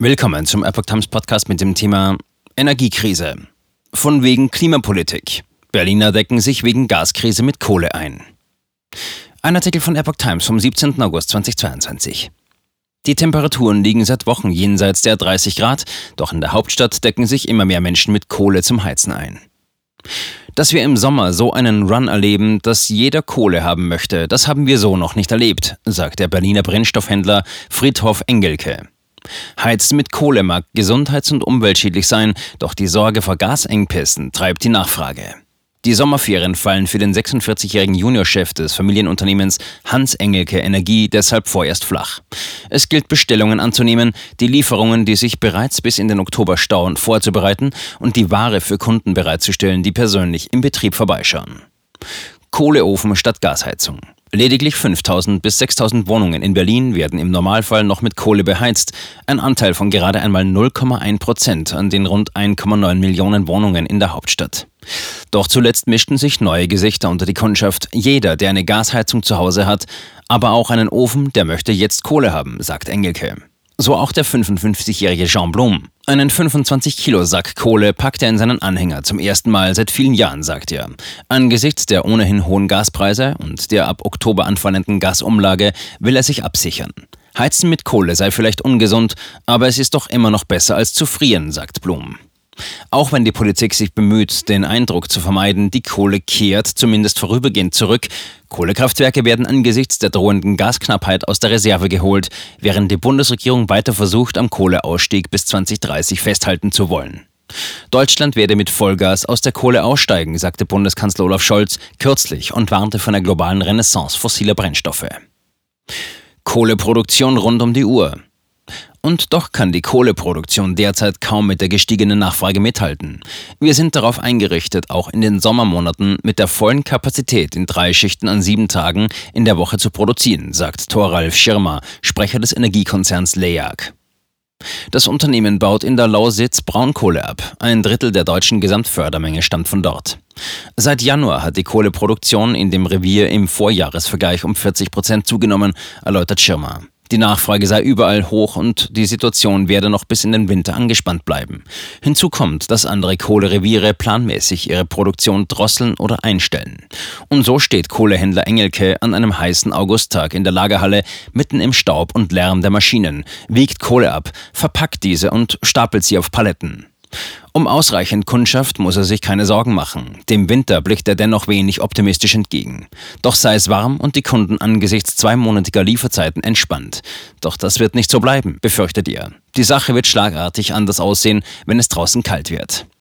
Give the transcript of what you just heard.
Willkommen zum Epoch Times Podcast mit dem Thema Energiekrise. Von wegen Klimapolitik. Berliner decken sich wegen Gaskrise mit Kohle ein. Ein Artikel von Epoch Times vom 17. August 2022. Die Temperaturen liegen seit Wochen jenseits der 30 Grad, doch in der Hauptstadt decken sich immer mehr Menschen mit Kohle zum Heizen ein. Dass wir im Sommer so einen Run erleben, dass jeder Kohle haben möchte, das haben wir so noch nicht erlebt, sagt der Berliner Brennstoffhändler Friedhof Engelke. Heizen mit Kohle mag gesundheits- und umweltschädlich sein, doch die Sorge vor Gasengpässen treibt die Nachfrage. Die Sommerferien fallen für den 46-jährigen Juniorchef des Familienunternehmens Hans Engelke Energie deshalb vorerst flach. Es gilt Bestellungen anzunehmen, die Lieferungen, die sich bereits bis in den Oktober stauen, vorzubereiten und die Ware für Kunden bereitzustellen, die persönlich im Betrieb vorbeischauen. Kohleofen statt Gasheizung. Lediglich 5000 bis 6000 Wohnungen in Berlin werden im Normalfall noch mit Kohle beheizt, ein Anteil von gerade einmal 0,1 Prozent an den rund 1,9 Millionen Wohnungen in der Hauptstadt. Doch zuletzt mischten sich neue Gesichter unter die Kundschaft. Jeder, der eine Gasheizung zu Hause hat, aber auch einen Ofen, der möchte jetzt Kohle haben, sagt Engelke. So auch der 55-jährige Jean Blum. Einen 25-Kilo-Sack Kohle packt er in seinen Anhänger zum ersten Mal seit vielen Jahren, sagt er. Angesichts der ohnehin hohen Gaspreise und der ab Oktober anfallenden Gasumlage will er sich absichern. Heizen mit Kohle sei vielleicht ungesund, aber es ist doch immer noch besser als zu frieren, sagt Blum. Auch wenn die Politik sich bemüht, den Eindruck zu vermeiden, die Kohle kehrt zumindest vorübergehend zurück, Kohlekraftwerke werden angesichts der drohenden Gasknappheit aus der Reserve geholt, während die Bundesregierung weiter versucht, am Kohleausstieg bis 2030 festhalten zu wollen. Deutschland werde mit Vollgas aus der Kohle aussteigen, sagte Bundeskanzler Olaf Scholz kürzlich und warnte von der globalen Renaissance fossiler Brennstoffe. Kohleproduktion rund um die Uhr. Und doch kann die Kohleproduktion derzeit kaum mit der gestiegenen Nachfrage mithalten. Wir sind darauf eingerichtet, auch in den Sommermonaten mit der vollen Kapazität in drei Schichten an sieben Tagen in der Woche zu produzieren, sagt Thoralf Schirmer, Sprecher des Energiekonzerns LEAG. Das Unternehmen baut in der Lausitz Braunkohle ab. Ein Drittel der deutschen Gesamtfördermenge stammt von dort. Seit Januar hat die Kohleproduktion in dem Revier im Vorjahresvergleich um 40 Prozent zugenommen, erläutert Schirmer. Die Nachfrage sei überall hoch und die Situation werde noch bis in den Winter angespannt bleiben. Hinzu kommt, dass andere Kohlereviere planmäßig ihre Produktion drosseln oder einstellen. Und so steht Kohlehändler Engelke an einem heißen Augusttag in der Lagerhalle mitten im Staub und Lärm der Maschinen, wiegt Kohle ab, verpackt diese und stapelt sie auf Paletten. Um ausreichend Kundschaft muss er sich keine Sorgen machen. Dem Winter blickt er dennoch wenig optimistisch entgegen. Doch sei es warm und die Kunden angesichts zweimonatiger Lieferzeiten entspannt. Doch das wird nicht so bleiben, befürchtet er. Die Sache wird schlagartig anders aussehen, wenn es draußen kalt wird.